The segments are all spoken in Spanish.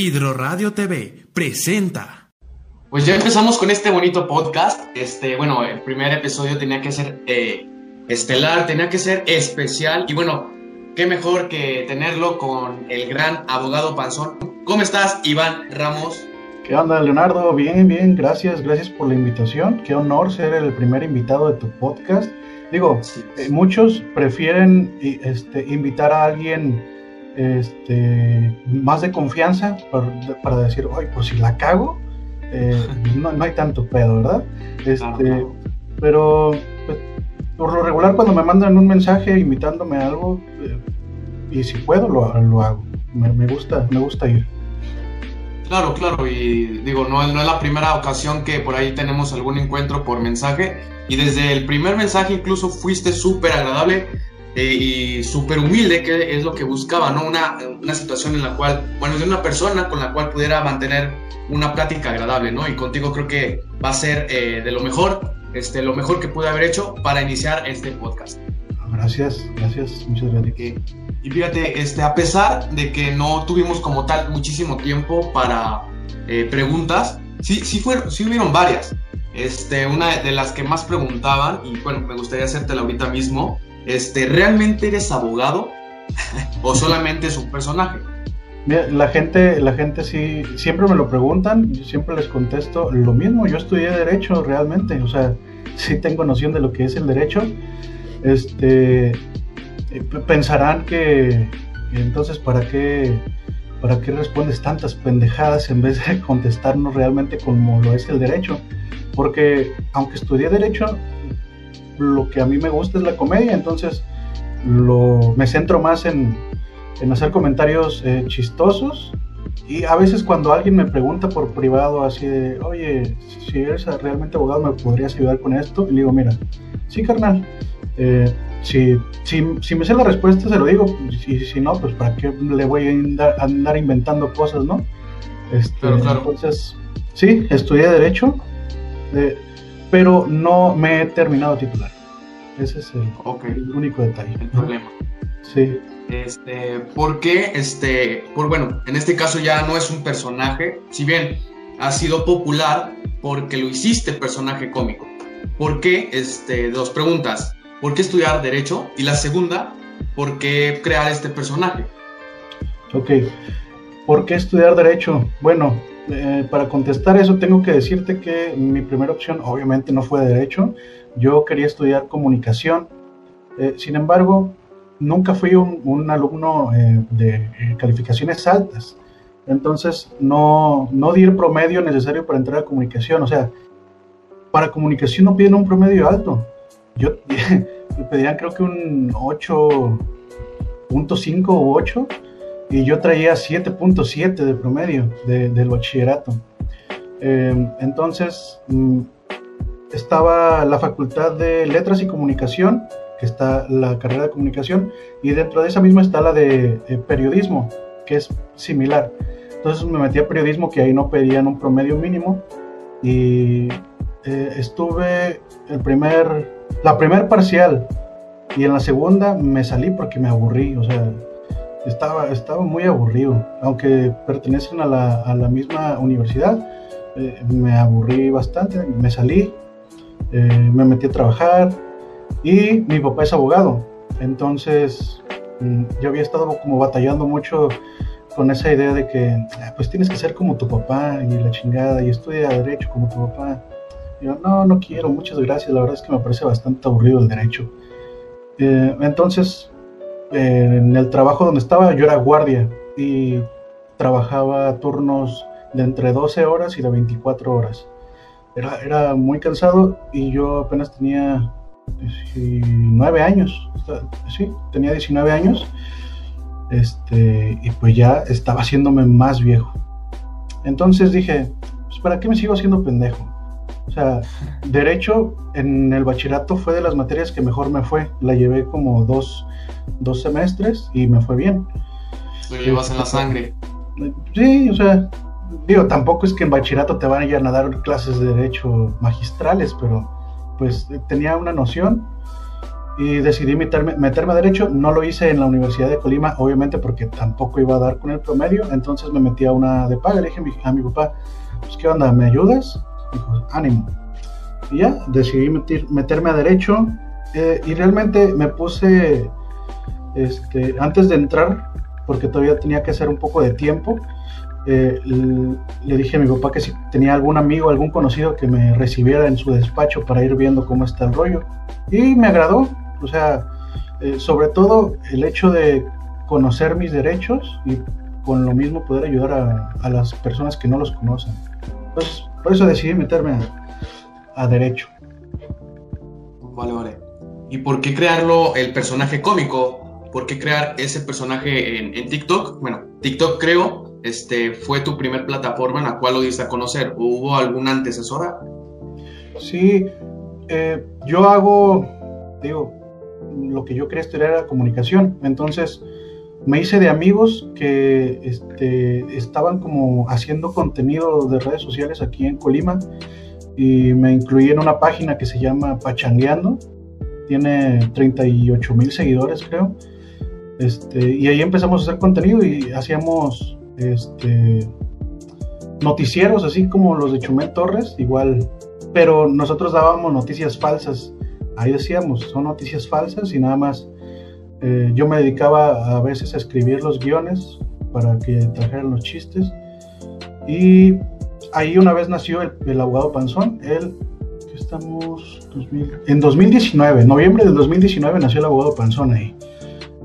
Hidroradio TV presenta. Pues ya empezamos con este bonito podcast. Este, bueno, el primer episodio tenía que ser eh, estelar, tenía que ser especial. Y bueno, qué mejor que tenerlo con el gran abogado Panzón. ¿Cómo estás, Iván Ramos? ¿Qué onda, Leonardo? Bien, bien, gracias, gracias por la invitación. Qué honor ser el primer invitado de tu podcast. Digo, eh, muchos prefieren este, invitar a alguien este, más de confianza para, decir, oye, pues si la cago, eh, no, hay tanto pedo, ¿verdad? Este, Pero pues, por lo regular cuando me mandan un mensaje invitándome a algo, eh, y si puedo, lo, lo hago. Me, gusta, me gusta ir. Claro, claro, y digo, no, no es la primera ocasión que por ahí tenemos algún encuentro por mensaje, y desde el primer mensaje incluso fuiste súper agradable eh, y súper humilde, que es lo que buscaba, ¿no? Una, una, situación en la cual, bueno, de una persona con la cual pudiera mantener una plática agradable, ¿no? Y contigo creo que va a ser eh, de lo mejor, este, lo mejor que pude haber hecho para iniciar este podcast. Gracias, gracias, muchas gracias. Y fíjate, este, a pesar de que no tuvimos como tal muchísimo tiempo para eh, preguntas, sí, sí, fueron, sí hubieron varias. Este, una de las que más preguntaban, y bueno, me gustaría hacértela ahorita mismo, este, ¿realmente eres abogado o solamente es un personaje? la gente, la gente sí, siempre me lo preguntan, yo siempre les contesto lo mismo, yo estudié Derecho realmente, o sea, sí tengo noción de lo que es el derecho, este, eh, pensarán que entonces para qué, para qué respondes tantas pendejadas en vez de contestarnos realmente como lo es el derecho, porque aunque estudié Derecho, lo que a mí me gusta es la comedia, entonces lo, me centro más en, en hacer comentarios eh, chistosos y a veces cuando alguien me pregunta por privado así de, oye, si eres realmente abogado, ¿me podrías ayudar con esto? Y le digo, mira, sí, carnal, eh, si, si, si, me sé la respuesta, se lo digo, y si no, pues para qué le voy a andar, inventando cosas, ¿no? Este, entonces, sí, estudié Derecho. Eh, pero no me he terminado de titular. Ese es el, único detalle. El problema. Sí. Este, ¿por qué? Este, por bueno, en este caso ya no es un personaje, si bien ha sido popular porque lo hiciste personaje cómico. ¿Por qué? Este, dos preguntas. ¿Por qué estudiar derecho? Y la segunda, ¿por qué crear este personaje? Ok. ¿Por qué estudiar derecho? Bueno, eh, para contestar eso tengo que decirte que mi primera opción obviamente no fue derecho. Yo quería estudiar comunicación. Eh, sin embargo, nunca fui un, alumno eh, de calificaciones altas. Entonces no, no di el promedio necesario para entrar a comunicación. O sea, para comunicación no piden un promedio alto. Yo me pedían creo que un 8.5 o 8 y yo traía 7.7 de promedio del bachillerato. Eh, entonces, mm, estaba la facultad de letras y comunicación, que está la carrera de comunicación, y dentro de esa misma está la de eh, periodismo, que es similar. Entonces me metí a periodismo, que ahí no pedían un promedio mínimo, y eh, estuve el primer, la primer parcial, y en la segunda me salí porque me aburrí, o sea, estaba, estaba muy aburrido. Aunque pertenecen a la, a la misma universidad, eh, me aburrí bastante, me salí, eh, me metí a trabajar y mi papá es abogado. Entonces mm, yo había estado como batallando mucho con esa idea de que ah, pues tienes que ser como tu papá y la chingada y estudia derecho como tu papá. yo no, no quiero, muchas gracias, la verdad es que me parece bastante aburrido el derecho. Eh, entonces en el trabajo donde estaba yo era guardia y trabajaba turnos de entre 12 horas y de 24 horas. Era, era muy cansado y yo apenas tenía 19 años. Sí, tenía 19 años. Este, y pues ya estaba haciéndome más viejo. Entonces dije, pues ¿para qué me sigo haciendo pendejo? O sea, derecho en el bachillerato fue de las materias que mejor me fue. La llevé como dos, dos semestres y me fue bien. Lo llevas en la sangre. Sí, o sea, digo, tampoco es que en bachillerato te van a dar clases de derecho magistrales, pero pues tenía una noción y decidí meterme, meterme a Derecho. No lo hice en la Universidad de Colima, obviamente porque tampoco iba a dar con el promedio, entonces me metí a una de paga. Le dije a mi, papá, pues qué onda, ¿me ayudas? Dijo, ánimo. Y ya, decidí meterme a Derecho eh, y realmente me puse, este, antes de entrar, porque todavía tenía que hacer un poco de tiempo, eh, le dije a mi papá que si tenía algún amigo, algún conocido que me recibiera en su despacho para ir viendo cómo está el rollo. Y me agradó, o sea, eh, sobre todo el hecho de conocer mis derechos y con lo mismo poder ayudar a, las personas que no los conocen. Pues por eso decidí meterme a, derecho. Vale, vale. ¿Y por qué crearlo el personaje cómico? ¿Por qué crear ese personaje en, en TikTok? Bueno, TikTok creo este, fue tu primer plataforma en la cual lo diste a conocer? ¿Hubo alguna antecesora? Sí, eh, yo hago, digo, lo que yo quería estudiar era comunicación. Entonces me hice de amigos que este, estaban como haciendo contenido de redes sociales aquí en Colima y me incluí en una página que se llama Pachangueando. Tiene 38 mil seguidores, creo. Este, y ahí empezamos a hacer contenido y hacíamos este, noticieros, así como los de Chumel Torres, igual, pero nosotros dábamos noticias falsas. Ahí decíamos, son noticias falsas y nada más. Eh, yo me dedicaba a veces a escribir los guiones para que trajeran los chistes. Y ahí una vez nació el, abogado Panzón. Él, estamos, en 2019, noviembre del 2019 nació el abogado Panzón ahí.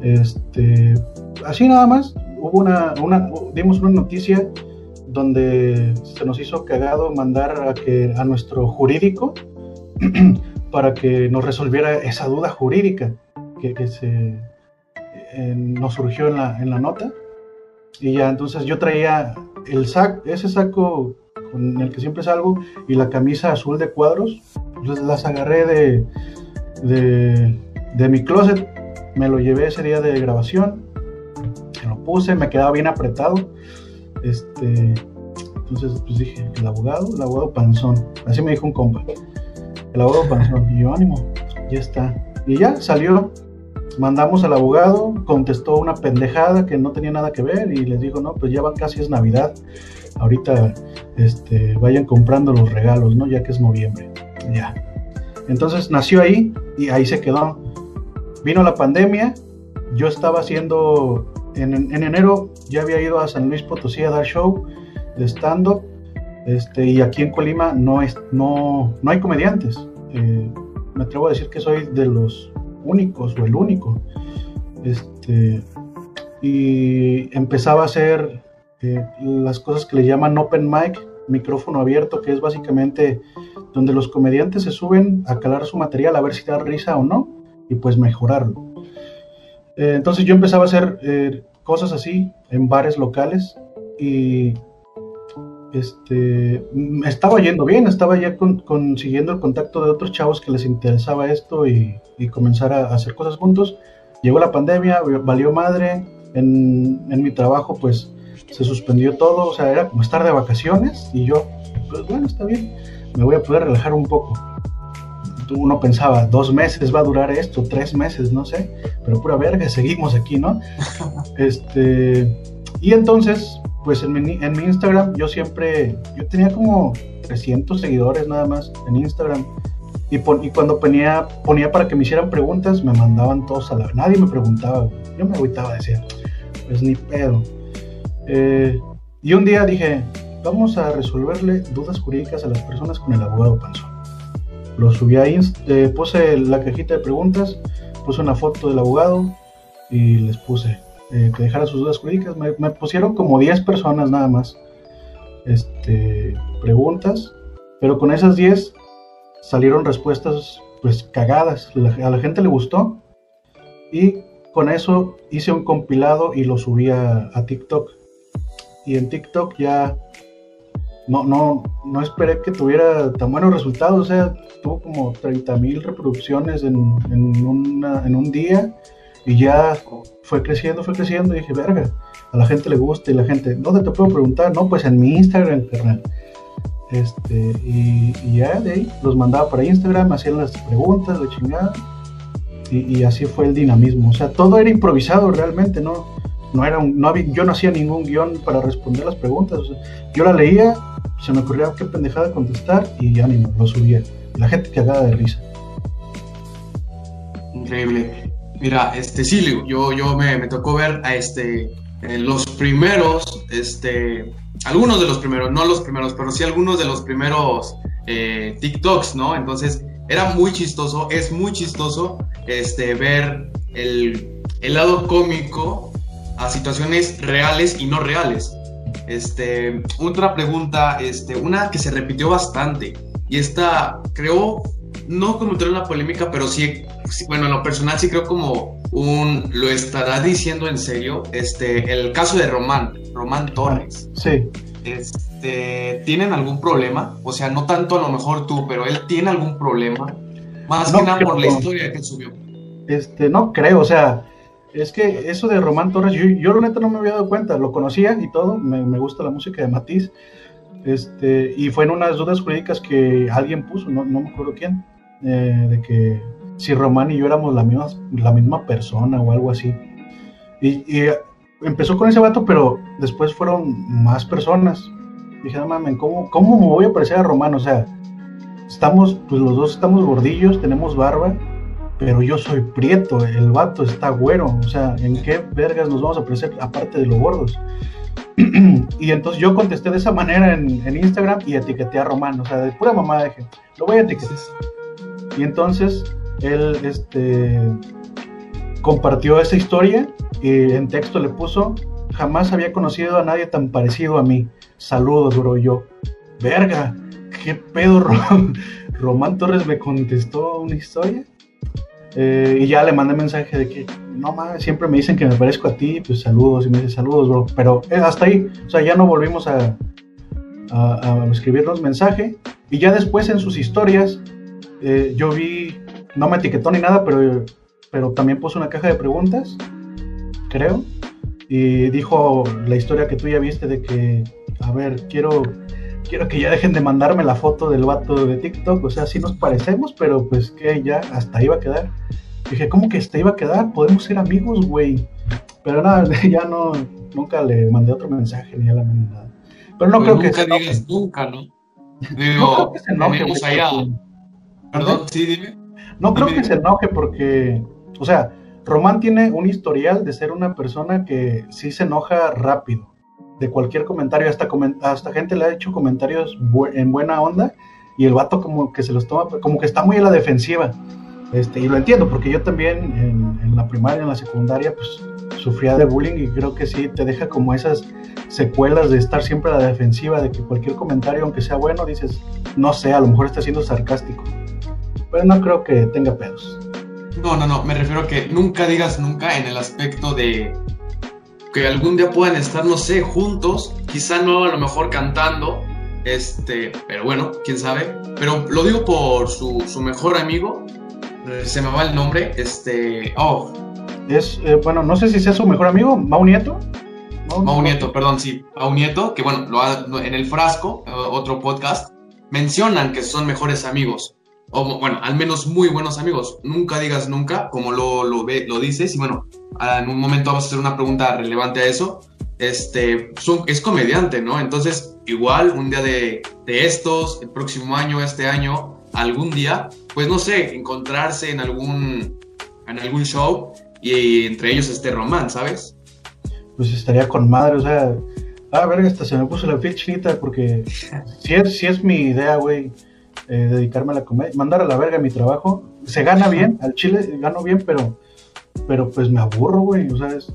Este, así nada más, hubo una, una, dimos una noticia donde se nos hizo cagado mandar a, que, a nuestro jurídico para que nos resolviera esa duda jurídica que, se, nos surgió en la, en la nota. Y ya entonces yo traía el sac, ese saco con el que siempre salgo y la camisa azul de cuadros, entonces las agarré de, de, mi closet, me lo llevé ese día de grabación lo puse, me quedaba bien apretado. Este, entonces, pues dije, el abogado, el abogado panzón. Así me dijo un compa. El abogado panzón. Y yo, ánimo, ya está. Y ya salió. Mandamos al abogado, contestó una pendejada que no tenía nada que ver y les dijo, no, pues ya van casi es Navidad. Ahorita este, vayan comprando los regalos, ¿no? Ya que es noviembre. Ya. Entonces nació ahí y ahí se quedó. Vino la pandemia, yo estaba haciendo en, enero ya había ido a San Luis Potosí a dar show de stand-up. Este, y aquí en Colima no, es, no, no hay comediantes. Eh, me atrevo a decir que soy de los únicos o el único. Este, y empezaba a hacer eh, las cosas que le llaman open mic, micrófono abierto, que es básicamente donde los comediantes se suben a calar su material a ver si da risa o no y pues mejorarlo. Eh, entonces yo empezaba a hacer eh, cosas así en bares locales y este, estaba yendo bien, estaba ya consiguiendo el contacto de otros chavos que les interesaba esto y, comenzar a, hacer cosas juntos. Llegó la pandemia, valió madre, en, en mi trabajo pues se suspendió todo, o sea, era como estar de vacaciones y yo, pues bueno, está bien, me voy a poder relajar un poco uno pensaba, dos meses va a durar esto, tres meses, no sé, pero pura verga, seguimos aquí, ¿no? este, y entonces, pues en mi, en mi Instagram yo siempre, yo tenía como 300 seguidores nada más en Instagram. Y, cuando ponía, ponía para que me hicieran preguntas, me mandaban todos a la... Nadie me preguntaba, yo me agüitaba, decía, pues ni pedo. Eh, y un día dije, vamos a resolverle dudas jurídicas a las personas con el abogado Panzón. Lo subí ahí, eh, puse la cajita de preguntas, puse una foto del abogado y les puse eh, que dejaran sus dudas jurídicas. Me, pusieron como 10 personas nada más este, preguntas, pero con esas 10 salieron respuestas pues cagadas. a la gente le gustó y con eso hice un compilado y lo subí a TikTok. Y en TikTok ya no, no, no esperé que tuviera tan buenos resultados. O sea, tuvo como 30 mil reproducciones en, en, un día y ya fue creciendo, fue creciendo. Y dije, verga, a la gente le gusta y la gente, ¿dónde te puedo preguntar? No, pues en mi Instagram, carnal. Este, y, ya de ahí los mandaba para Instagram, hacían las preguntas, de chingada. Y, así fue el dinamismo. O sea, todo era improvisado realmente, ¿no? No era un, no había, yo no hacía ningún guion para responder las preguntas. yo la leía, se me ocurría qué pendejada contestar y ánimo, lo subía. La gente cagada de risa. Increíble. Mira, este sí, yo, yo me, me tocó ver a este los primeros, este, algunos de los primeros, no los primeros, pero sí algunos de los primeros eh, TikToks, ¿no? Entonces era muy chistoso, es muy chistoso este, ver el, el lado cómico a situaciones reales y no reales. Este, otra pregunta, este, una que se repitió bastante y esta creo no como una polémica, pero sí, bueno, en lo personal sí creo como un, lo estará diciendo en serio, este, el caso de Román, Román Torres. Sí. Este, ¿tienen algún problema? O sea, no tanto a lo mejor tú, pero él tiene algún problema, más que nada por la historia que subió. Este, no creo, o sea, es que eso de Román Torres, yo, yo la neta no me había dado cuenta, lo conocía y todo, me, me gusta la música de Matiz, este, y fue en unas dudas jurídicas que alguien puso, no, no me acuerdo quién, eh, de que si Román y yo éramos la misma, la misma persona o algo así. Y, empezó con ese vato, pero después fueron más personas. Dije, no mames, ¿cómo, ¿cómo me voy a parecer a Román? O sea, estamos, pues los dos estamos gordillos, tenemos barba, pero yo soy prieto, el vato está güero. O sea, ¿en qué vergas nos vamos a parecer aparte de los gordos? y entonces yo contesté de esa manera en, Instagram y etiqueté a Román, o sea, de pura mamá dije, lo voy a etiquetar. Y entonces él este, compartió esa historia y en texto le puso, jamás había conocido a nadie tan parecido a mí. Saludos, bro. Yo, verga, qué pedo, Román Torres me contestó una historia. Eh, y ya le mandé mensaje de que, no mames, siempre me dicen que me parezco a ti, pues saludos, y me dice saludos, bro. Pero hasta ahí, o sea, ya no volvimos a, a, escribirnos mensaje. Y ya después en sus historias, eh, yo vi no me etiquetó ni nada, pero, pero también puso una caja de preguntas, creo, y dijo la historia que tú ya viste de que, a ver, quiero, quiero que ya dejen de mandarme la foto del vato de TikTok, o sea, sí nos parecemos, pero pues que ya hasta iba a quedar. Dije, ¿cómo que hasta iba a quedar? Podemos ser amigos, güey. Pero nada, ya no, nunca le mandé otro mensaje ni a la nada. Pero no creo nunca que digas nunca, ¿no? Digo, no creo que se allá. Perdón, sí, dime. No creo que se enoje porque, o sea, Román tiene un historial de ser una persona que sí se enoja rápido. De cualquier comentario, hasta, hasta gente le ha hecho comentarios en buena onda y el vato como que se los toma, como que está muy a la defensiva. Este, y lo entiendo, porque yo también en, en, la primaria, en la secundaria, pues sufría de bullying y creo que sí te deja como esas secuelas de estar siempre a la defensiva, de que cualquier comentario, aunque sea bueno, dices, no sé, a lo mejor está siendo sarcástico pero no creo que tenga pedos. No, no, no, me refiero a que nunca digas nunca en el aspecto de que algún día puedan estar, no sé, juntos, quizá no a lo mejor cantando, este, pero bueno, quién sabe, pero lo digo por su, su mejor amigo, eh, se me va el nombre, este, oh. Es, eh, bueno, no sé si sea su mejor amigo, Mau Nieto. Mau, Nieto, perdón, sí, Mau Nieto, que bueno, lo en el frasco, eh, otro podcast, mencionan que son mejores amigos o bueno, al menos muy buenos amigos. Nunca digas nunca, como lo, lo, ve, lo dices, y bueno, en un momento vamos a hacer una pregunta relevante a eso. Este, es comediante, ¿no? Entonces, igual un día de, de estos, el próximo año, este año, algún día, pues no sé, encontrarse en algún, en algún show y, entre ellos este Román, ¿sabes? Pues estaría con madre, o sea, ah, verga, hasta se me puso la piel chinita porque si es, si es mi idea, güey eh, dedicarme a la comedia, mandar a la verga mi trabajo. Se gana bien, al chile gano bien, pero, pero pues me aburro, güey. O sea, es,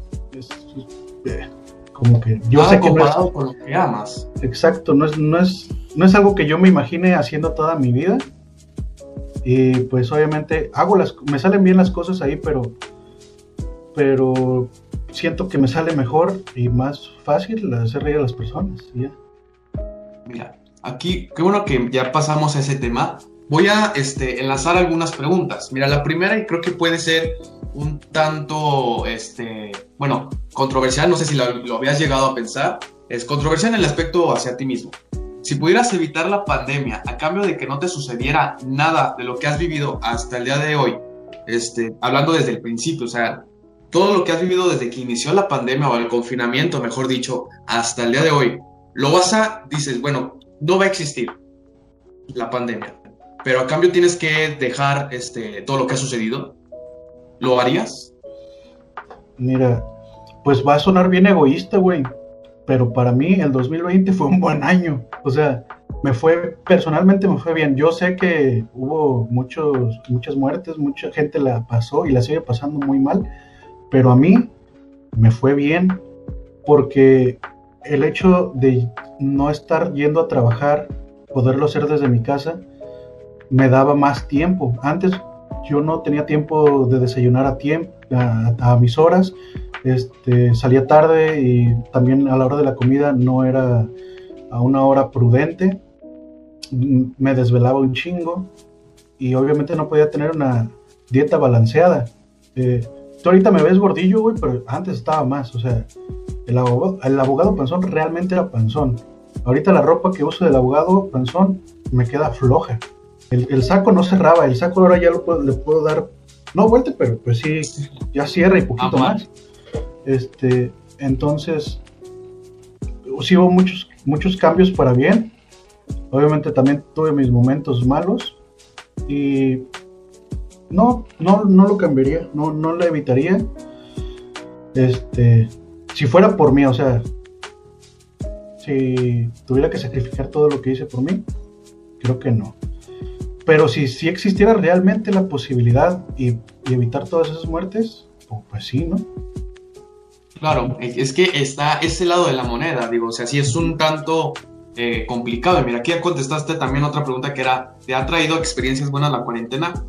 eh, como que yo sé que no es, con lo que amas. Exacto, no es, no es, no es algo que yo me imagine haciendo toda mi vida. Y pues obviamente hago las, me salen bien las cosas ahí, pero, pero siento que me sale mejor y más fácil hacer reír a las personas. ¿ya? Mira, aquí, qué bueno que ya pasamos a ese tema. Voy a este, enlazar algunas preguntas. Mira, la primera, y creo que puede ser un tanto, este, bueno, controversial, no sé si lo, lo habías llegado a pensar, es controversial en el aspecto hacia ti mismo. Si pudieras evitar la pandemia a cambio de que no te sucediera nada de lo que has vivido hasta el día de hoy, este, hablando desde el principio, o sea, todo lo que has vivido desde que inició la pandemia o el confinamiento, mejor dicho, hasta el día de hoy, lo vas a, dices, bueno, no va a existir la pandemia, pero a cambio tienes que dejar este, todo lo que ha sucedido. ¿Lo harías? Mira, pues va a sonar bien egoísta, güey, pero para mí el 2020 fue un buen año. O sea, me fue, personalmente me fue bien. Yo sé que hubo muchos, muchas muertes, mucha gente la pasó y la sigue pasando muy mal, pero a mí me fue bien porque el hecho de no estar yendo a trabajar, poderlo hacer desde mi casa, me daba más tiempo. Antes yo no tenía tiempo de desayunar a tiempo, a, mis horas, este, salía tarde y también a la hora de la comida no era a una hora prudente, me desvelaba un chingo y obviamente no podía tener una dieta balanceada. Eh, tú ahorita me ves gordillo, güey, pero antes estaba más, o sea, el abogado, el abogado panzón realmente era panzón. Ahorita la ropa que uso del abogado panzón me queda floja. El, saco no cerraba, el saco ahora ya lo le puedo dar, no vuelta, pero pues sí, ya cierra y poquito más. Este, entonces, sí hubo muchos, muchos cambios para bien. Obviamente también tuve mis momentos malos y no, no, no lo cambiaría, no, no lo evitaría. Este, si fuera por mí, o sea, si tuviera que sacrificar todo lo que hice por mí, creo que no. Pero si, si existiera realmente la posibilidad y, evitar todas esas muertes, pues, pues sí, ¿no? Claro, es que está ese lado de la moneda, digo, o sea, sí es un tanto eh, complicado. Y mira, aquí ya contestaste también otra pregunta que era, ¿te ha traído experiencias buenas la cuarentena?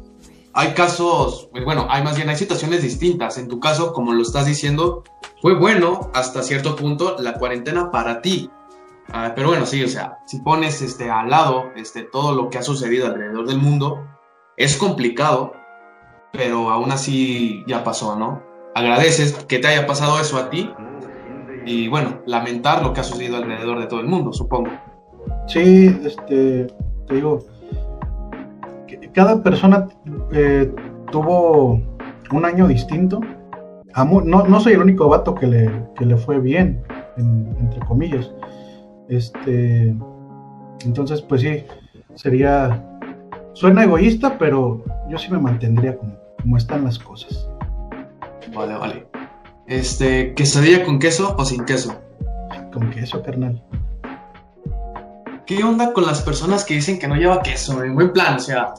Hay casos, pues bueno, hay más bien, hay situaciones distintas. En tu caso, como lo estás diciendo, fue bueno hasta cierto punto la cuarentena para ti. Ah, pero bueno, sí, o sea, si pones este, al lado este, todo lo que ha sucedido alrededor del mundo, es complicado, pero aún así ya pasó, ¿no? Agradeces que te haya pasado eso a ti y bueno, lamentar lo que ha sucedido alrededor de todo el mundo, supongo. Sí, este, te digo, cada persona eh, tuvo un año distinto. No, no, soy el único vato que le, que le fue bien, entre comillas. Este, entonces, pues sí, sería. Suena egoísta, pero yo sí me mantendría como, como están las cosas. Vale, vale. Este, ¿quesadilla con queso o sin queso? Con queso, carnal. ¿Qué onda con las personas que dicen que no lleva queso? En buen plan, o sea,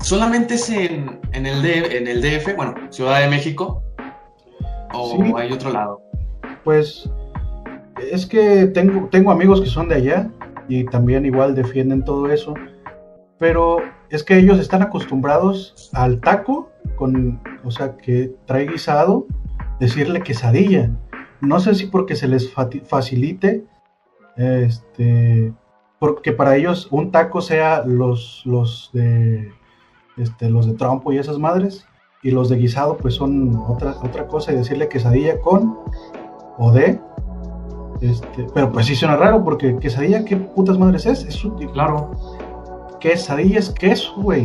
solamente es en, en, el, en el DF, bueno, Ciudad de México, o hay otro lado. Pues es que tengo, tengo amigos que son de allá y también igual defienden todo eso, pero es que ellos están acostumbrados al taco, con, o sea, que trae guisado, decirle quesadilla. No sé si porque se les facilite, este, porque para ellos un taco sea los, los de este, los de trompo y esas madres, y los de guisado pues son otra, otra cosa y decirle quesadilla con o de este, pero pues sí suena raro porque quesadilla, ¿qué putas madres es? Es útil. Claro. Quesadilla es queso, güey.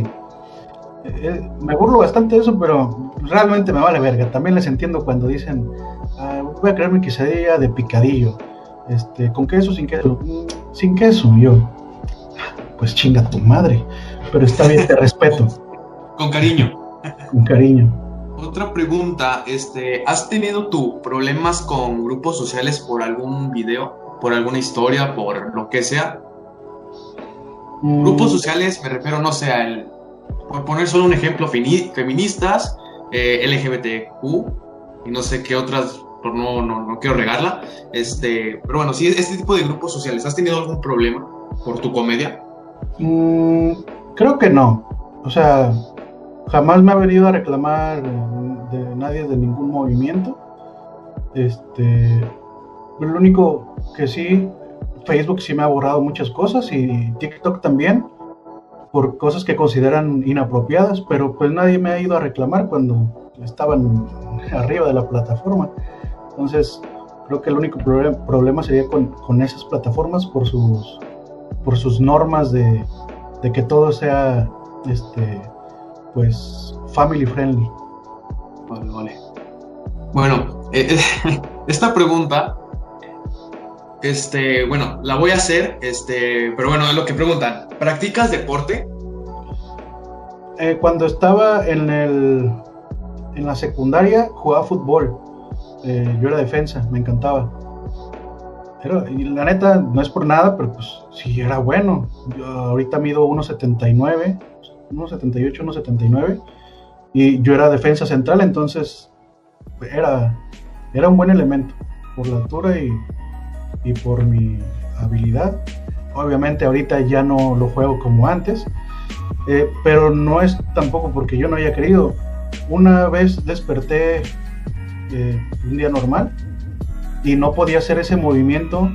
Eh, eh, me burlo bastante de eso, pero realmente me vale verga. También les entiendo cuando dicen, ah, voy a crear mi quesadilla de picadillo. Este, ¿Con queso sin queso? Mm, sin queso, yo. Pues chinga tu madre. Pero está bien, te respeto. Con cariño. Con cariño. Otra pregunta, este, ¿has tenido tú problemas con grupos sociales por algún video, por alguna historia, por lo que sea? Mm. Grupos sociales, me refiero, no sé, el, por poner solo un ejemplo, feministas, eh, LGBTQ, y no sé qué otras, por no, no, no, quiero regarla, este, pero bueno, sí, este tipo de grupos sociales, ¿has tenido algún problema por tu comedia? Mm, creo que no, o sea, jamás me ha venido a reclamar de nadie de ningún movimiento. Este, lo único que sí, Facebook sí me ha borrado muchas cosas y TikTok también por cosas que consideran inapropiadas, pero pues nadie me ha ido a reclamar cuando estaban arriba de la plataforma. Entonces, creo que el único problema sería con, esas plataformas por sus, por sus normas de que todo sea este, pues family friendly. Vale, vale. Bueno, eh, esta pregunta, este, bueno, la voy a hacer, este, pero bueno, es lo que preguntan. ¿Practicas deporte? Eh, cuando estaba en el en la secundaria jugaba fútbol. Eh, yo era defensa, me encantaba. Pero, y la neta, no es por nada, pero pues sí era bueno. Yo ahorita mido 1.79, 1.78, 1.79. Y yo era defensa central, entonces era, era un buen elemento por la altura y, y por mi habilidad. Obviamente ahorita ya no lo juego como antes, eh, pero no es tampoco porque yo no haya querido. Una vez desperté eh, un día normal y no podía hacer ese movimiento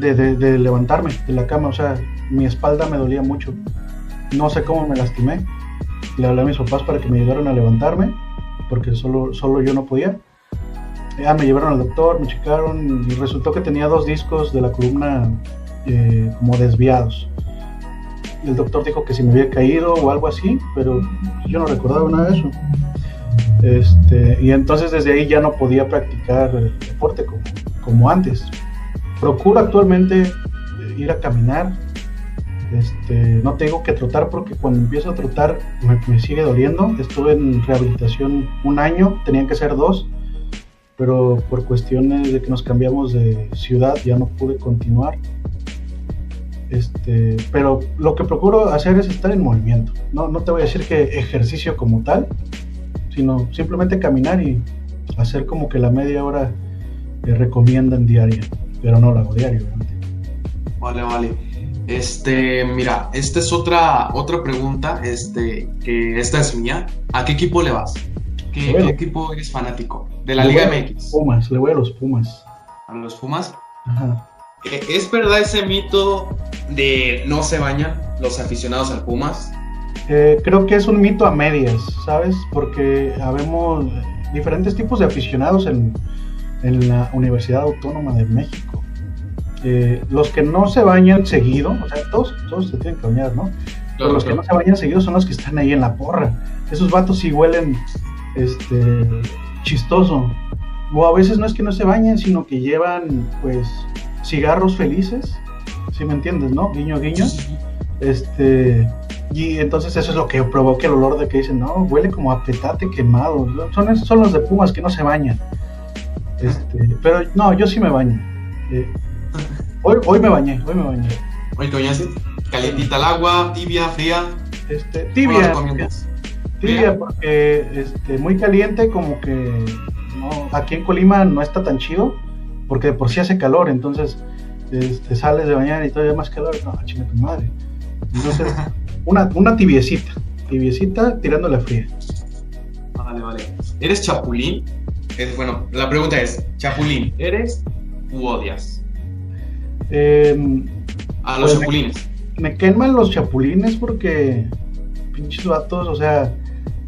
de, de, de, levantarme de la cama, o sea, mi espalda me dolía mucho. No sé cómo me lastimé. Le hablé a mis papás para que me ayudaran a levantarme, porque solo, solo yo no podía. Ya me llevaron al doctor, me checaron y resultó que tenía dos discos de la columna eh, como desviados. El doctor dijo que si me había caído o algo así, pero yo no recordaba nada de eso. Este, y entonces desde ahí ya no podía practicar deporte como, como antes. Procuro actualmente ir a caminar. Este, no tengo que trotar porque cuando empiezo a trotar me, sigue doliendo. Estuve en rehabilitación un año, tenían que ser dos, pero por cuestiones de que nos cambiamos de ciudad ya no pude continuar. Este, pero lo que procuro hacer es estar en movimiento. No, no te voy a decir que ejercicio como tal, sino simplemente caminar y hacer como que la media hora que recomiendan diaria, pero no la hago diario, obviamente. Vale, vale. Este, mira, esta es otra, otra pregunta, este, que esta es mía. ¿A qué equipo le vas? ¿Qué, equipo eres fanático? De la Le Liga MX. Pumas, le voy a los Pumas. ¿A los Pumas? Ajá. Eh, ¿Es verdad ese mito de no se bañan los aficionados al Pumas? Eh, creo que es un mito a medias, ¿sabes? Porque habemos diferentes tipos de aficionados en, en la Universidad Autónoma de México. Eh, los que no se bañan seguido, o sea, todos, todos se tienen que bañar, ¿no? Pero los que no se bañan seguido son los que están ahí en la porra. Esos vatos sí huelen este, chistoso. O a veces no es que no se bañen, sino que llevan, pues, cigarros felices. ¿Sí me entiendes, no? Guiño, guiño. Este, y entonces eso es lo que provoca el olor de que dicen, no, huele como a petate quemado. Son, son los de Pumas que no se bañan. Este, pero no, yo sí me baño. Eh, hoy, hoy me bañé, hoy me bañé. Oye, ¿qué bañaste? Calientita el agua, tibia, fría. Este, ¿Cómo lo tibia, tibia, porque este, muy caliente, como que no, aquí en Colima no está tan chido, porque de por sí hace calor, entonces este, sales de bañar y todavía más calor, no, chinga tu madre. Entonces, una, una tibiecita, tibiecita tirándole fría. Vale, vale. ¿Eres chapulín? Es, bueno, la pregunta es, ¿chapulín eres u odias? Eh, A los Pues, chapulines. me queman los chapulines porque pinches vatos, o sea,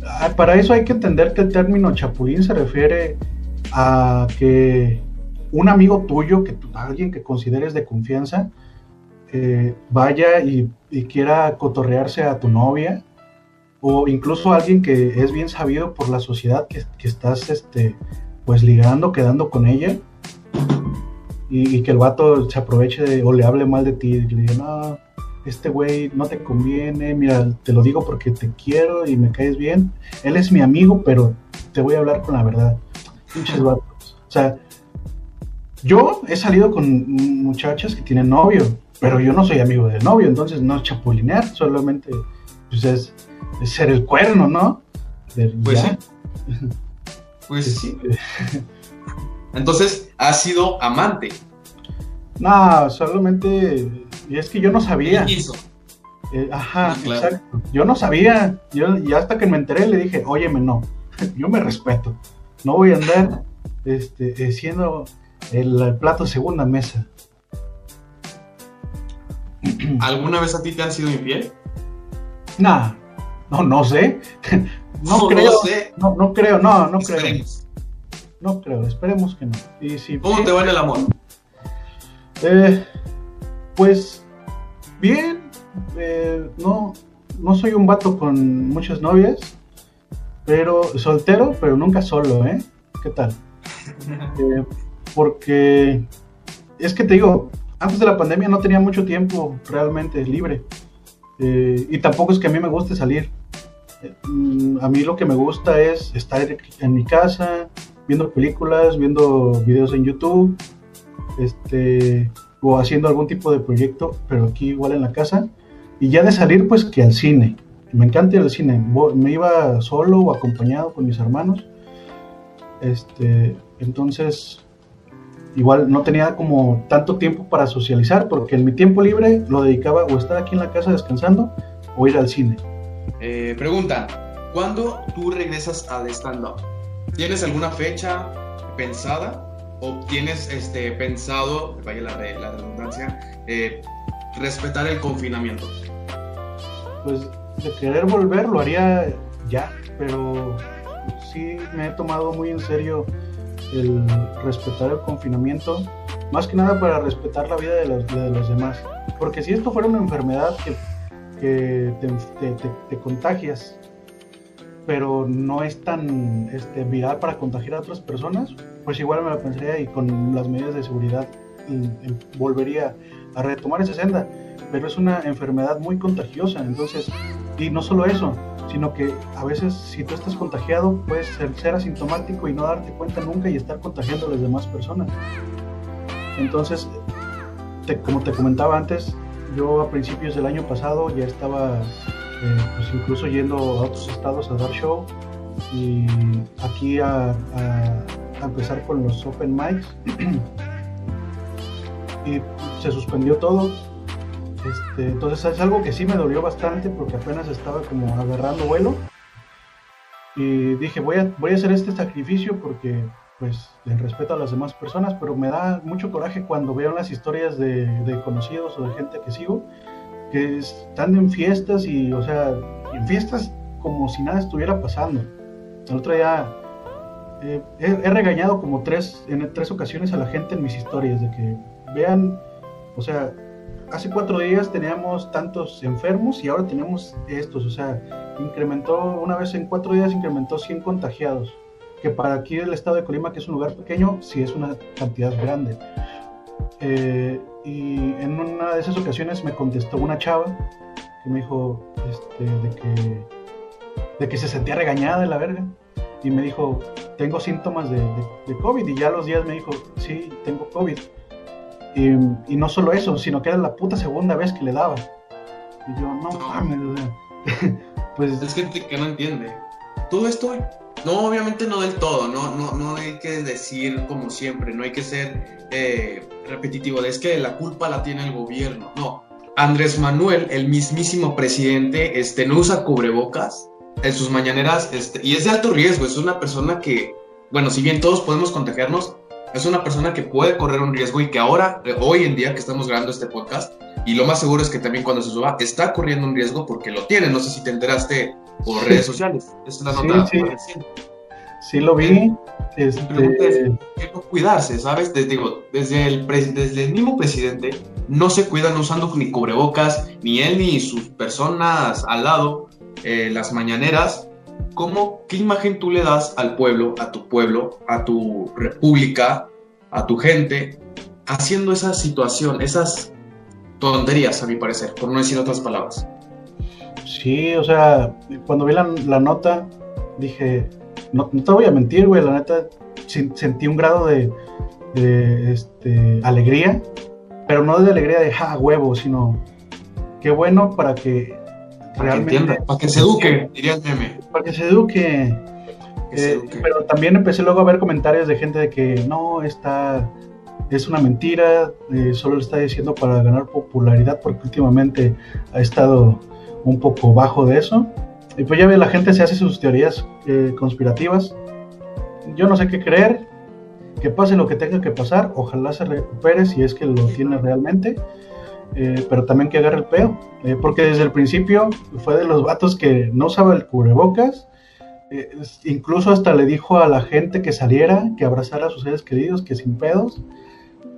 ah, para eso hay que entender que el término chapulín se refiere a que un amigo tuyo, que tú- alguien que consideres de confianza, eh, vaya y, y quiera cotorrearse a tu novia, o incluso alguien que es bien sabido por la sociedad que, que estás este, pues ligando, quedando con ella, y, y que el vato se aproveche de, o le hable mal de ti, y le diga, no, este güey no te conviene, mira, te lo digo porque te quiero y me caes bien. Él es mi amigo, pero te voy a hablar con la verdad. Pinches vatos. O sea, yo he salido con muchachas que tienen novio, pero yo no soy amigo del novio, entonces no es chapulinear, solamente pues es, es ser el cuerno, ¿no? De- Pues ya. sí. Pues sí. Entonces, has sido amante. No, solamente. Y es que yo no sabía. ¿Qué hizo? Eh, ajá, claro. exacto. Yo no sabía. Yo, y hasta que me enteré le dije, óyeme, no. Yo me respeto. No voy a andar este, eh, siendo el, el plato segunda mesa. ¿Alguna vez a ti te han sido infiel? Nah, no, no sé. No, No, creo. no sé. No, no creo, no, no creo. No creo, esperemos que no. Y si ¿Cómo sí, te va en el amor? Eh, pues bien, eh, no, no soy un vato con muchas novias, pero soltero, pero nunca solo, ¿eh? ¿Qué tal? Eh, porque es que te digo, antes de la pandemia no tenía mucho tiempo realmente libre. Eh, y tampoco es que a mí me guste salir. Mm, a mí lo que me gusta es estar en mi casa, viendo películas, viendo videos en YouTube, este, o haciendo algún tipo de proyecto, pero aquí igual en la casa. Y ya de salir, pues que al cine. Me encanta ir al cine. Me iba solo o acompañado con mis hermanos. Este, entonces, igual no tenía como tanto tiempo para socializar, porque en mi tiempo libre lo dedicaba o estar aquí en la casa descansando o ir al cine. Eh, pregunta, ¿cuándo tú regresas al stand-up? ¿Tienes alguna fecha pensada? ¿O tienes este, pensado, vaya la, la redundancia, eh, respetar el confinamiento? Pues de querer volver lo haría ya, pero sí me he tomado muy en serio el respetar el confinamiento, más que nada para respetar la vida de los, de los demás. Porque si esto fuera una enfermedad que, que te, te, contagias, pero no es tan este, viral para contagiar a otras personas, pues igual me lo pensaría y con las medidas de seguridad volvería a retomar esa senda. Pero es una enfermedad muy contagiosa, entonces, y no solo eso, sino que a veces si tú estás contagiado puedes ser, asintomático y no darte cuenta nunca y estar contagiando a las demás personas. Entonces, como te comentaba antes, yo a principios del año pasado ya estaba pues incluso yendo a otros estados a dar show y aquí a, empezar con los open mics y se suspendió todo este, entonces es algo que sí me dolió bastante porque apenas estaba como agarrando vuelo. Y dije, voy a, voy a hacer este sacrificio porque pues le respeto a las demás personas, pero me da mucho coraje cuando veo las historias de, conocidos o de gente que sigo, que están en fiestas y, o sea, en fiestas como si nada estuviera pasando. Día eh, he, he, regañado como tres, en tres ocasiones a la gente en mis historias de que vean, o sea, hace cuatro días teníamos tantos enfermos y ahora tenemos estos, o sea, incrementó, una vez en cuatro días incrementó 100 contagiados, que para aquí el estado de Colima, que es un lugar pequeño, sí es una cantidad grande. Eh, y en una de esas ocasiones me contestó una chava que me dijo este, de, que, de que se sentía regañada de la verga y me dijo, tengo síntomas de, de, de COVID y ya los días me dijo, sí, tengo COVID y, no solo eso, sino que era la puta segunda vez que le daba. Y yo, no mames, pues... Es gente que no entiende. Todo esto, no, obviamente no del todo, no, no, no hay que decir como siempre, no hay que ser eh, repetitivo, es que la culpa la tiene el gobierno, no. Andrés Manuel, el mismísimo presidente, este, no usa cubrebocas en sus mañaneras este, y es de alto riesgo, es una persona que, bueno, si bien todos podemos contagiarnos, es una persona que puede correr un riesgo y que ahora, hoy en día que estamos grabando este podcast, y lo más seguro es que también cuando se suba, está corriendo un riesgo porque lo tiene. No sé si te enteraste por redes sociales. Es la nota. Sí, sí. sí lo vi. Este... no cuidarse, ¿sabes? digo, desde el, desde el mismo presidente no se cuidan usando ni cubrebocas, ni él ni sus personas al lado, eh, las mañaneras ¿cómo, ¿qué imagen tú le das al pueblo, a tu pueblo, a tu república, a tu gente, haciendo esa situación, esas tonterías, a mi parecer, por no decir otras palabras? Sí, o sea, cuando vi la, nota, dije, no, te voy a mentir, güey, la neta, sentí un grado de, este, alegría, pero no de alegría de ja, huevo, sino qué bueno para que realmente. Para que se eduque, diría el meme. Para que se eduque. Eh, pero también empecé luego a ver comentarios de gente de que no, está, es una mentira, eh, solo lo está diciendo para ganar popularidad porque últimamente ha estado un poco bajo de eso. Y pues ya ve, la gente se hace sus teorías eh, conspirativas. Yo no sé qué creer, que pase lo que tenga que pasar, ojalá se recupere si es que lo tiene realmente. Eh, pero también que agarre el peo, porque desde el principio fue de los vatos que no usaba el cubrebocas, incluso hasta le dijo a la gente que saliera, que abrazara a sus seres queridos, que sin pedos.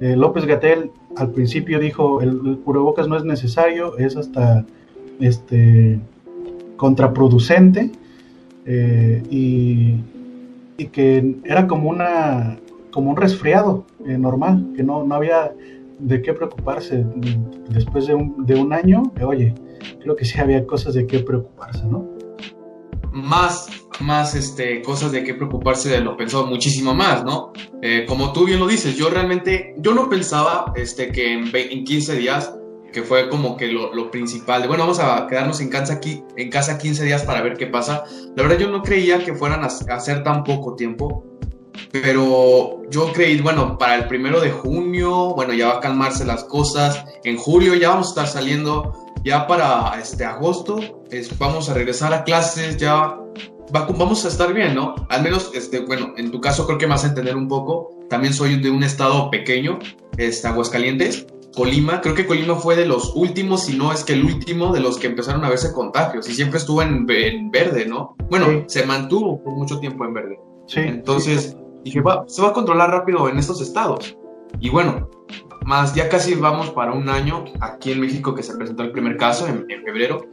López Gatel al principio dijo el, cubrebocas no es necesario, es hasta este contraproducente eh, y, y, que era como una como un resfriado eh, normal, que no, no había de qué preocuparse después de un, de un año, oye, creo que sí había cosas de qué preocuparse, ¿no? Más, más este, cosas de qué preocuparse de lo pensado, muchísimo más, ¿no? Eh, como tú bien lo dices, yo realmente, yo no pensaba este, que en, en 15 días, que fue como que lo, lo, principal, de bueno, vamos a quedarnos en casa, aquí, en casa 15 días para ver qué pasa. La verdad yo no creía que fueran a hacer tan poco tiempo pero yo creí, bueno, para el primero de junio, bueno, ya va a calmarse las cosas, en julio ya vamos a estar saliendo, ya para este agosto es, vamos a regresar a clases, ya va, vamos a estar bien, ¿no? Al menos, este, bueno, en tu caso creo que me vas a entender un poco, también soy de un estado pequeño, este, Aguascalientes, Colima, creo que Colima fue de los últimos, si no es que el último, de los que empezaron a verse contagios y siempre estuvo en, en verde, ¿no? Bueno, sí. se mantuvo por mucho tiempo en verde. Sí. Entonces, dije, va, se va a controlar rápido en estos estados. Y bueno, más ya casi vamos para un año aquí en México que se presentó el primer caso en, en febrero.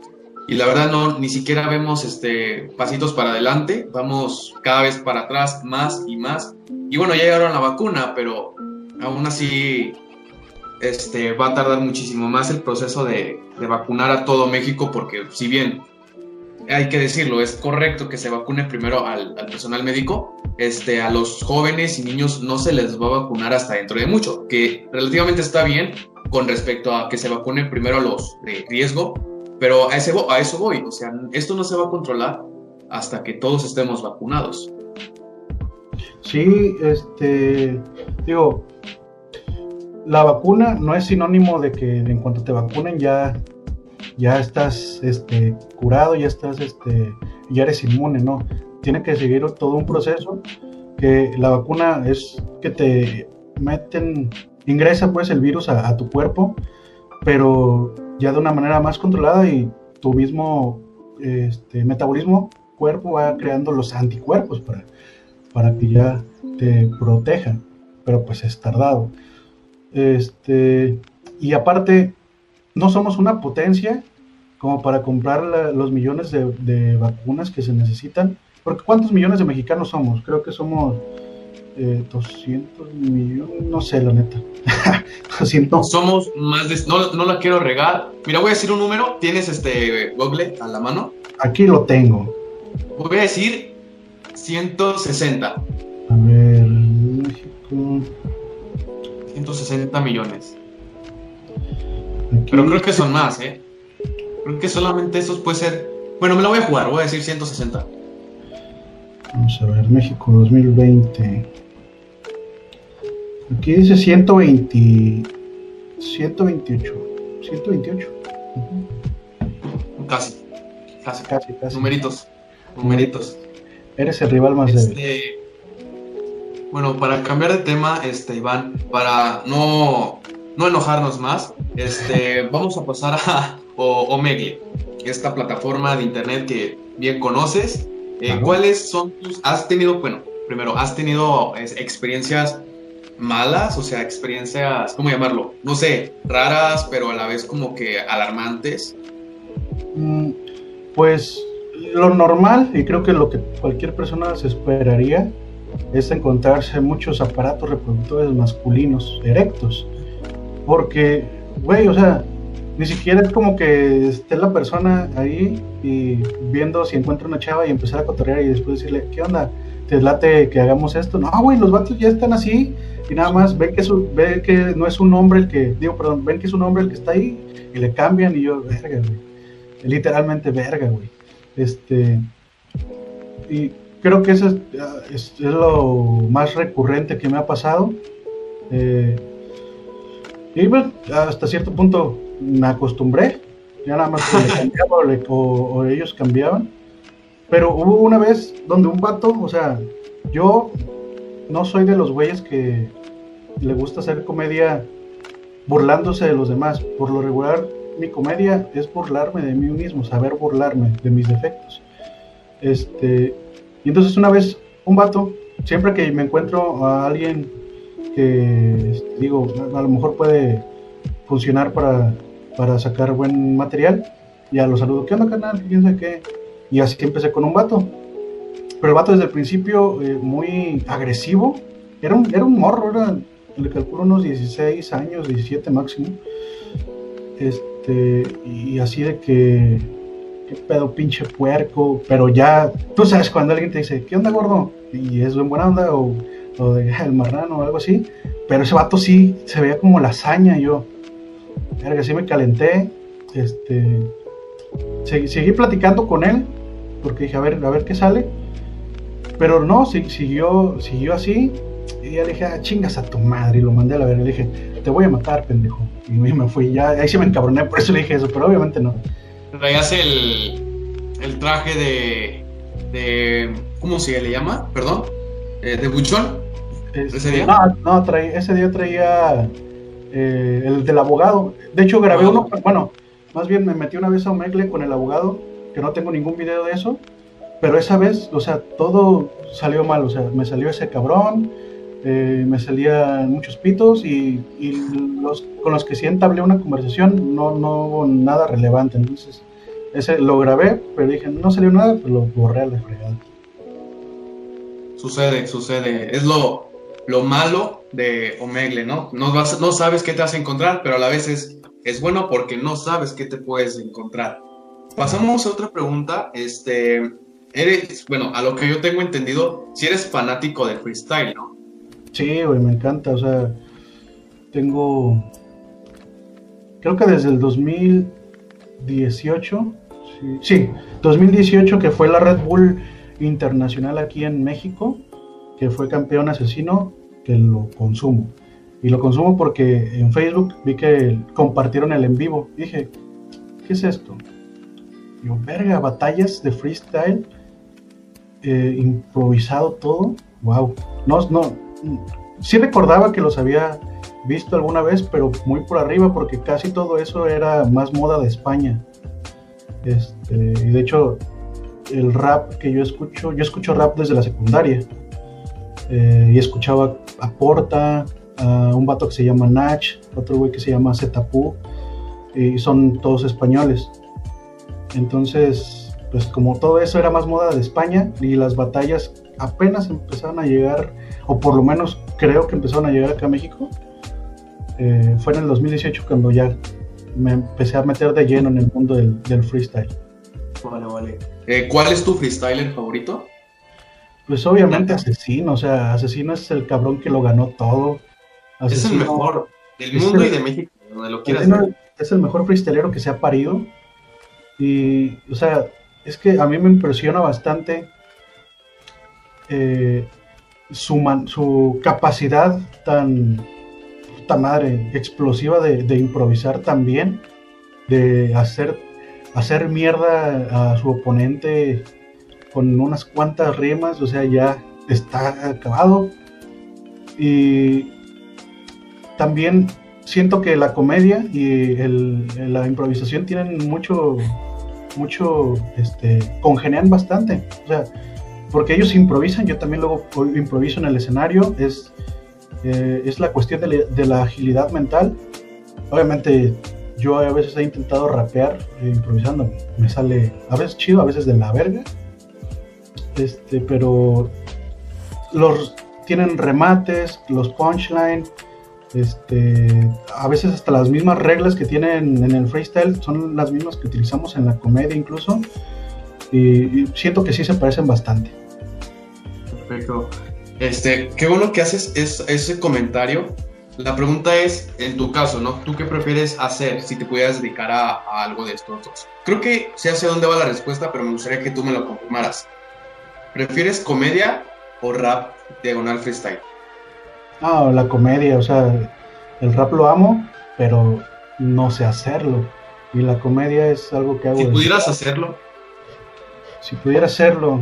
Y la verdad no, ni siquiera vemos este, pasitos para adelante, vamos cada vez para atrás más y más. Y bueno, ya llegaron la vacuna, pero aún así este, va a tardar muchísimo más el proceso de, de, vacunar a todo México, porque si bien hay que decirlo, es correcto que se vacune primero al, al, personal médico, este, a los jóvenes y niños no se les va a vacunar hasta dentro de mucho, que relativamente está bien con respecto a que se vacune primero a los de riesgo, pero a, ese, a eso voy, o sea, esto no se va a controlar hasta que todos estemos vacunados. Sí, este, digo, la vacuna no es sinónimo de que en cuanto te vacunen ya, ya estás este, curado, ya estás, este, ya eres inmune, ¿no? Tiene que seguir todo un proceso que la vacuna es que te meten, ingresa pues el virus a, tu cuerpo, pero ya de una manera más controlada y tu mismo este, metabolismo cuerpo va creando los anticuerpos para, para que ya te protejan, pero pues es tardado. Este, y aparte, no somos una potencia como para comprar la, los millones de, de, vacunas que se necesitan. Porque ¿cuántos millones de mexicanos somos? Creo que somos eh, 200 millones, no sé, la neta. 200. Somos más de... No, no la quiero regar. Mira, voy a decir un número. ¿Tienes este Google a la mano? Aquí lo tengo. Voy a decir 160. A ver, México... 160 millones. Pero creo que son más, ¿eh? Creo que solamente esos puede ser. Bueno, me la voy a jugar, voy a decir 160. Vamos a ver, México 2020. Aquí dice 120. 128. 128. Uh -huh. Casi. Casi. Casi, casi. Numeritos. Numeritos. Eres el rival más este... débil. Bueno, para cambiar de tema, este, Iván, para no, no enojarnos más, este, vamos a pasar a Omegle, esta plataforma de internet que bien conoces. Eh, ¿Cuáles son tus, has tenido, bueno, primero, has tenido experiencias malas, o sea, experiencias, ¿cómo llamarlo? No sé, raras, pero a la vez como que alarmantes? Mm, pues lo normal, y creo que lo que cualquier persona se esperaría, es encontrarse muchos aparatos reproductores masculinos erectos. Porque, güey, o sea, ni siquiera es como que esté la persona ahí y viendo si encuentra una chava y empezar a cotorrear y después decirle, ¿qué onda? ¿Te late que hagamos esto? No, güey, los vatos ya están así y nada más ven que, es un, ven que no es un hombre el que, digo, perdón, ven que es un hombre el que está ahí y le cambian y yo, verga, güey. Literalmente verga, güey. Este. Y creo que eso es, es, es, lo más recurrente que me ha pasado. Eh, y bueno, hasta cierto punto me acostumbré, ya nada más le cambiaba o, le, o, o, ellos cambiaban. Pero hubo una vez donde un vato, o sea, yo no soy de los güeyes que le gusta hacer comedia burlándose de los demás. Por lo regular, mi comedia es burlarme de mí mismo, saber burlarme de mis defectos. Este, y entonces una vez un vato, siempre que me encuentro a alguien que digo, a lo mejor puede funcionar para, para sacar buen material, Ya lo saludo, ¿qué onda, canal? ¿Quién qué? Y así empecé con un vato. Pero el vato desde el principio eh, muy agresivo. Era un, era un morro, era, le calculo unos 16 años, 17 máximo. Este, y así de que, qué pedo, pinche puerco. Pero ya, tú sabes cuando alguien te dice, ¿qué onda, gordo? Y es en buena onda, o, o de el marrano o algo así. Pero ese vato sí se veía como lasaña. Y yo, que sí me calenté. Este, seguí, platicando con él, porque dije, a ver, a ver qué sale. Pero no, siguió, siguió así. Y ya le dije, ah, chingas a tu madre. Y lo mandé a la verga. Le dije, te voy a matar, pendejo. Y me fui. Ya, ahí sí me encabroné, por eso le dije eso, pero obviamente no. Traías el, el traje de, de. ¿Cómo se le llama? Perdón. Eh, ¿De buchón? ¿Ese día? No, no traía, ese día traía eh, el del abogado. De hecho, grabé uno, bueno, más bien me metí una vez a Omegle con el abogado, que no tengo ningún video de eso, pero esa vez, o sea, todo salió mal, o sea, me salió ese cabrón, eh, me salían muchos pitos y, los con los que sí entablé una conversación no, no hubo nada relevante, entonces ese lo grabé, pero dije, no salió nada, pues lo borré a la fregada. Sucede, sucede, es lo, lo malo de Omegle, ¿no? No, no sabes qué te vas a encontrar, pero a la vez es, es bueno porque no sabes qué te puedes encontrar. Pasamos a otra pregunta. Este, eres, bueno, a lo que yo tengo entendido, si eres fanático del freestyle, ¿no? Sí, güey, me encanta. O sea, tengo. Creo que desde el 2018. Sí, sí 2018, que fue la Red Bull Internacional aquí en México fue campeón asesino, que lo consumo. Y lo consumo porque en Facebook vi que compartieron el en vivo. dije, ¿qué es esto? Digo, verga, batallas de freestyle, eh, improvisado todo. Wow. No, no, sí recordaba que los había visto alguna vez, pero muy por arriba, porque casi todo eso era más moda de España. Este, y de hecho, el rap que yo escucho, yo escucho rap desde la secundaria. Eh, y escuchaba a Porta, a un vato que se llama Nach, otro güey que se llama Zetapu, y son todos españoles. Entonces, pues como todo eso era más moda de España y las batallas apenas empezaron a llegar, o por lo menos creo que empezaron a llegar acá a México, eh, fue en el 2018 cuando ya me empecé a meter de lleno en el mundo del, freestyle. Vale, vale. Eh, ¿Cuál es tu freestyler favorito? Pues obviamente Asesino, o sea, Asesino es el cabrón que lo ganó todo. es el mejor del mundo y de México, donde lo quieras Es el mejor freestylero que se ha parido. Y, o sea, es que a mí me impresiona bastante eh, su, su capacidad tan, puta madre, explosiva de, de improvisar también, de hacer, hacer mierda a su oponente con unas cuantas rimas, o sea, ya está acabado. Y también siento que la comedia y la improvisación tienen mucho, mucho, este, congenian bastante. O sea, porque ellos improvisan, yo también luego improviso en el escenario, es, eh, es la cuestión de la, agilidad mental. Obviamente yo a veces he intentado rapear eh, improvisando, me sale a veces chido, a veces de la verga, este, pero los tienen remates, los punchline, este, a veces hasta las mismas reglas que tienen en el freestyle son las mismas que utilizamos en la comedia incluso, y, siento que sí se parecen bastante. Perfecto. Este, qué bueno que haces ese comentario. La pregunta es, en tu caso, ¿no? ¿Tú qué prefieres hacer si te pudieras dedicar a, a algo de estos dos? Creo que sé hacia dónde va la respuesta, pero me gustaría que tú me lo confirmaras. ¿Prefieres comedia o rap diagonal freestyle? No, la comedia, o sea, el rap lo amo, pero no sé hacerlo. Y la comedia es algo que hago. Si pudieras hacerlo. Si pudiera hacerlo.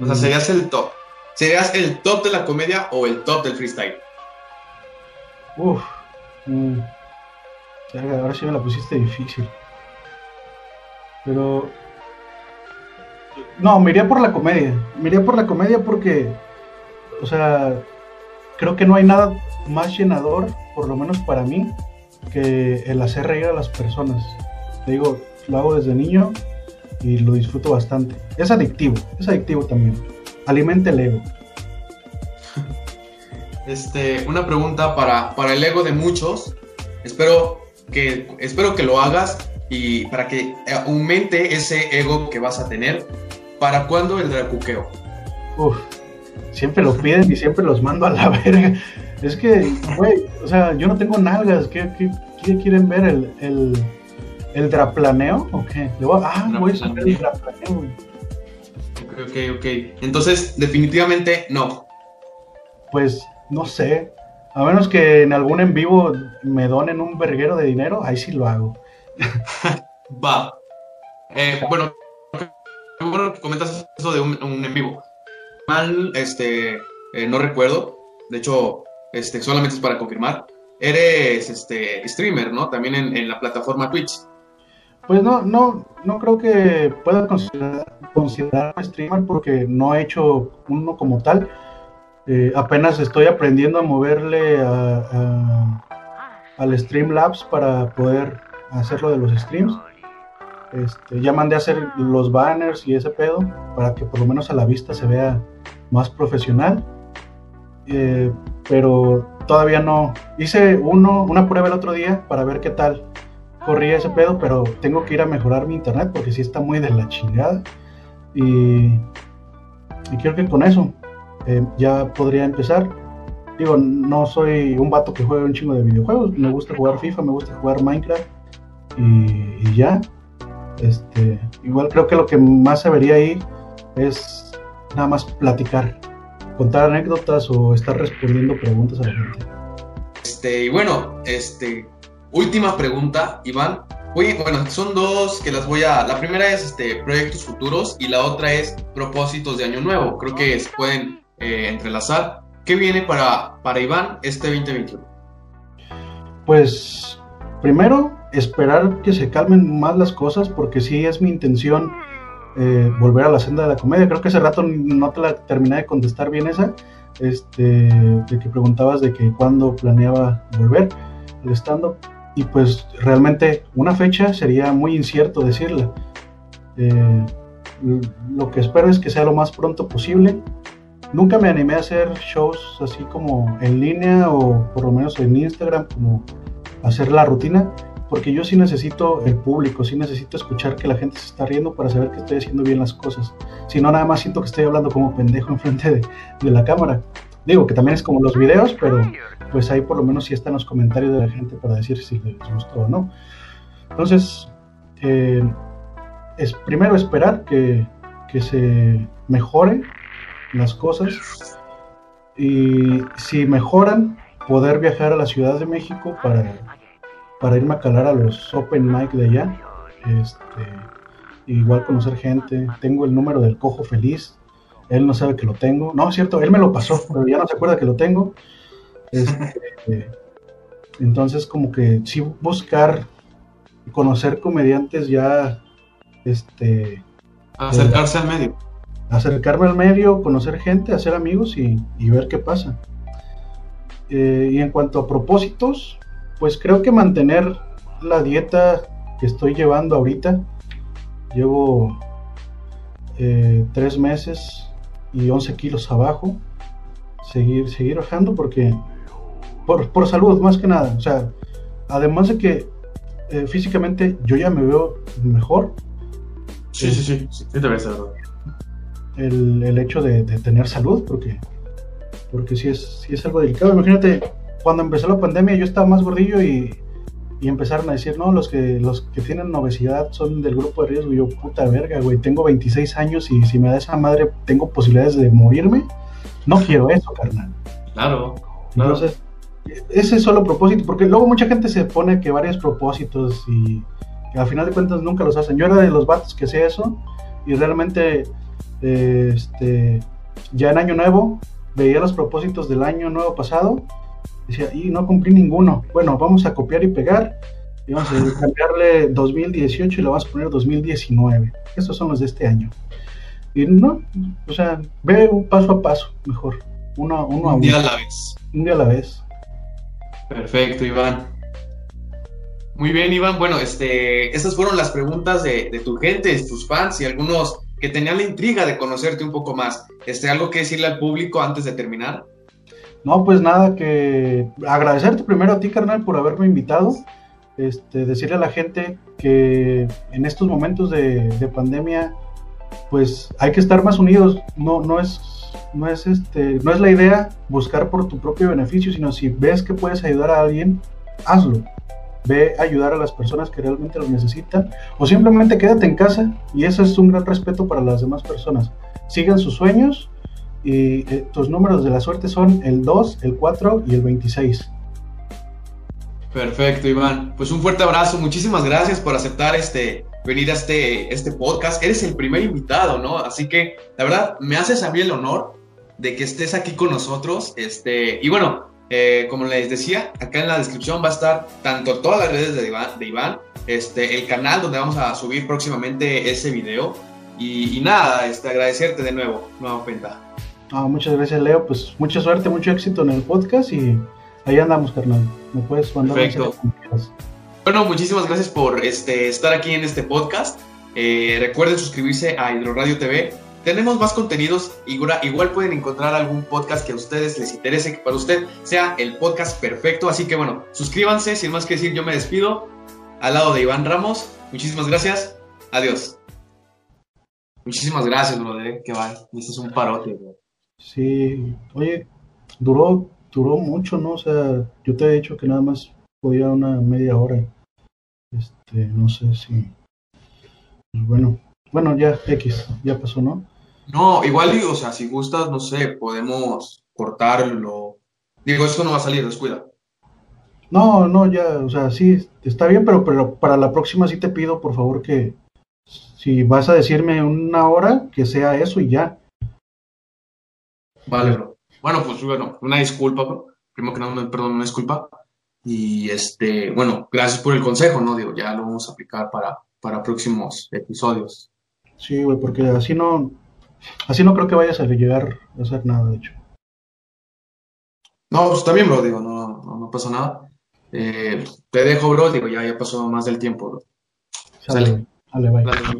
O sea, serías el top. ¿Serías el top de la comedia o el top del freestyle? Uf. Mm, ahora sí me la pusiste difícil. Pero no, me iría por la comedia. Me iría por la comedia porque, o sea, creo que no hay nada más llenador, por lo menos para mí, que el hacer reír a las personas. Te digo, lo hago desde niño y lo disfruto bastante. Es adictivo, es adictivo también. Alimenta el ego. Este, una pregunta para, para el ego de muchos. Espero que, espero que lo hagas y para que aumente ese ego que vas a tener. ¿Para cuándo el dracuqueo? Uf, siempre lo piden y siempre los mando a la verga. Es que, güey, o sea, yo no tengo nalgas. ¿Qué, quieren ver? ¿El, el, el draplaneo? ¿O qué? ah, voy a saber el draplaneo, güey. Ok, ok, ok. Entonces, definitivamente no. Pues, no sé. A menos que en algún en vivo me donen un verguero de dinero, ahí sí lo hago. Va. Eh, bueno, bueno comentas eso de un, en vivo. Mal, este, eh, no recuerdo. De hecho, este, solamente es para confirmar. Eres este streamer, ¿no? También en, la plataforma Twitch. Pues no, no, no creo que pueda considerar, considerarme streamer porque no he hecho uno como tal. Eh, apenas estoy aprendiendo a moverle al Streamlabs para poder hacerlo de los streams. Este, ya mandé a hacer los banners y ese pedo para que por lo menos a la vista se vea más profesional. Eh, pero todavía no. Hice uno, una prueba el otro día para ver qué tal corría ese pedo, pero tengo que ir a mejorar mi internet porque sí está muy de la chingada. Y, y creo que con eso eh, ya podría empezar. Digo, no soy un vato que juega un chingo de videojuegos, me gusta jugar FIFA, me gusta jugar Minecraft y, ya. Este, igual creo que lo que más se vería ahí es nada más platicar, contar anécdotas o estar respondiendo preguntas a la gente. Este, y bueno, este, última pregunta, Iván. bueno, son dos que las voy a. La primera es este, proyectos futuros y la otra es propósitos de año nuevo. Creo que se pueden eh, entrelazar. ¿Qué viene para, para Iván este 2021? Pues primero esperar que se calmen más las cosas porque sí es mi intención eh, volver a la senda de la comedia. Creo que hace rato no te la terminé de contestar bien esa, este, de que preguntabas de que cuándo planeaba volver al stand-up. Y pues realmente una fecha sería muy incierto decirla. Eh, lo que espero es que sea lo más pronto posible. Nunca me animé a hacer shows así como en línea o por lo menos en Instagram, como hacer la rutina porque yo sí necesito el público, sí necesito escuchar que la gente se está riendo para saber que estoy haciendo bien las cosas. Si no, nada más siento que estoy hablando como pendejo enfrente de, de la cámara. Digo que también es como los videos, pero pues ahí por lo menos sí están los comentarios de la gente para decir si les gustó o no. Entonces, eh, es primero esperar que, que se mejoren las cosas y si mejoran, poder viajar a la Ciudad de México para para irme a calar a los open mic de allá. Este, igual conocer gente. Tengo el número del cojo feliz. Él no sabe que lo tengo. No, es cierto, él me lo pasó, pero ya no se acuerda que lo tengo. Este, entonces, como que sí buscar conocer comediantes ya. Este. Acercarse al medio. Acercarme al medio, conocer gente, hacer amigos y, ver qué pasa. Eh, y en cuanto a propósitos, pues creo que mantener la dieta que estoy llevando ahorita. Llevo eh, tres meses y 11 kilos abajo. Seguir, seguir bajando porque por, salud más que nada. O sea, además de que eh, físicamente yo ya me veo mejor. Sí, sí, sí, sí, te ves, el, el hecho de, tener salud, porque, porque si es, si es algo delicado. Imagínate, cuando empezó la pandemia yo estaba más gordillo y, empezaron a decir, no, los que, los que tienen obesidad son del grupo de riesgo. Y yo, puta verga, güey, tengo 26 años y si me da esa madre tengo posibilidades de morirme. No quiero eso, carnal. Claro. Entonces, ese es solo propósito, porque luego mucha gente se pone que varios propósitos y, al final de cuentas nunca los hacen. Yo era de los vatos que hacía eso y realmente, eh, este, ya en Año Nuevo veía los propósitos del año nuevo pasado Decía, y no cumplí ninguno. Bueno, vamos a copiar y pegar. Y vamos a cambiarle 2018 y lo vamos a poner 2019. Estos son los de este año. Y no, o sea, ve un paso a paso, mejor. Uno, uno a un día a la vez. Un día a la vez. Perfecto, Iván. Muy bien, Iván. Bueno, este, estas fueron las preguntas de, de tu gente, tus fans y algunos que tenían la intriga de conocerte un poco más. Este, ¿Algo que decirle al público antes de terminar? No, pues nada, que agradecerte primero a ti, carnal, por haberme invitado. Este, decirle a la gente que en estos momentos de, de pandemia, pues hay que estar más unidos. No, no es, no es este, no es la idea buscar por tu propio beneficio, sino si ves que puedes ayudar a alguien, hazlo. Ve a ayudar a las personas que realmente lo necesitan, o simplemente quédate en casa, y eso es un gran respeto para las demás personas. Sigan sus sueños y eh, tus números de la suerte son el 2, el 4 y el 26. Perfecto, Iván. Pues un fuerte abrazo. Muchísimas gracias por aceptar este venir a este, este podcast. Eres el primer invitado, ¿no? Así que, la verdad, me haces a mí el honor de que estés aquí con nosotros. Este, y bueno, eh, como les decía, acá en la descripción va a estar tanto todas las redes de Iván, de este, el canal donde vamos a subir próximamente ese video. Y, y nada, este, agradecerte de nuevo, nueva cuenta. Ah, muchas gracias, Leo. Pues mucha suerte, mucho éxito en el podcast y ahí andamos, carnal. Me puedes mandar Perfecto. Bueno, muchísimas gracias por este, estar aquí en este podcast. Eh, recuerden suscribirse a Hidroradio TV. Tenemos más contenidos. Igual, igual pueden encontrar algún podcast que a ustedes les interese, que para usted sea el podcast perfecto. Así que bueno, suscríbanse. Sin más que decir, yo me despido. Al lado de Iván Ramos. Muchísimas gracias. Adiós. Muchísimas gracias, brother. Que va. Este es un parote, bro. Sí, oye, duró, duró mucho, ¿no? O sea, yo te he dicho que nada más podía una media hora. Este, no sé si. Pues bueno, bueno, ya X, ya pasó, ¿no? No, igual digo, o sea, si gustas, no sé, podemos cortarlo. Digo, esto no va a salir, descuida. No, no, ya, o sea, sí, está bien, pero, pero para la próxima sí te pido, por favor, que si vas a decirme una hora, que sea eso y ya. Vale, bro. Bueno, pues bueno, una disculpa, bro. Primero que nada, perdón, una disculpa. Y este, bueno, gracias por el consejo, ¿no? Digo, ya lo vamos a aplicar para, para próximos episodios. Sí, güey, porque así no, así no creo que vayas a llegar a hacer nada, de hecho. No, pues también, bro, digo, no, no, no pasa nada. Eh, te dejo, bro, digo, ya, ya pasó más del tiempo, bro. Sale, sale, bye. Dale.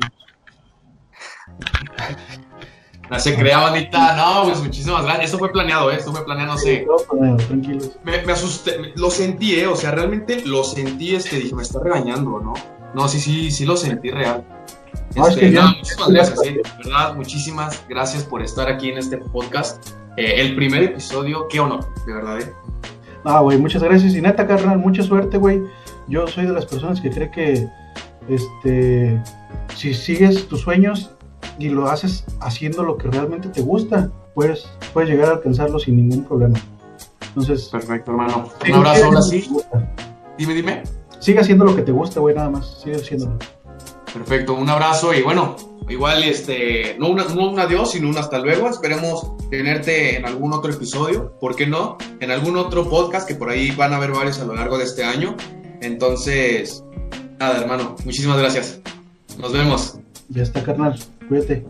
No se crea, bandita. No, pues muchísimas gracias. Esto fue planeado, ¿eh? Esto fue planeado, no sé. Tranquilos. Me, me asusté, me- lo sentí, ¿eh? O sea, realmente lo sentí, este, dije, me está regañando, ¿no? No, sí, sí, sí lo sentí real. No, es Este, que no, muchísimas gracias, ¿eh? De verdad, muchísimas gracias por estar aquí en este podcast. Eh, el primer episodio, qué honor, de verdad, ¿eh? Ah, güey, muchas gracias. Y neta, carnal, mucha suerte, güey. Yo soy de las personas que cree que, este, si sigues tus sueños y lo haces haciendo lo que realmente te gusta, pues puedes llegar a alcanzarlo sin ningún problema. Entonces, Perfecto, hermano. Un abrazo ahora sí. Dime, dime. Sigue haciendo lo que te gusta, güey, nada más. Sigue haciéndolo. Perfecto, un abrazo y bueno, igual este, no, una- no un adiós, sino un hasta luego. Esperemos tenerte en algún otro episodio, ¿por qué no? En algún otro podcast que por ahí van a haber varios a lo largo de este año. Entonces, nada, hermano, muchísimas gracias. Nos vemos. Ya está, carnal. Cuídate.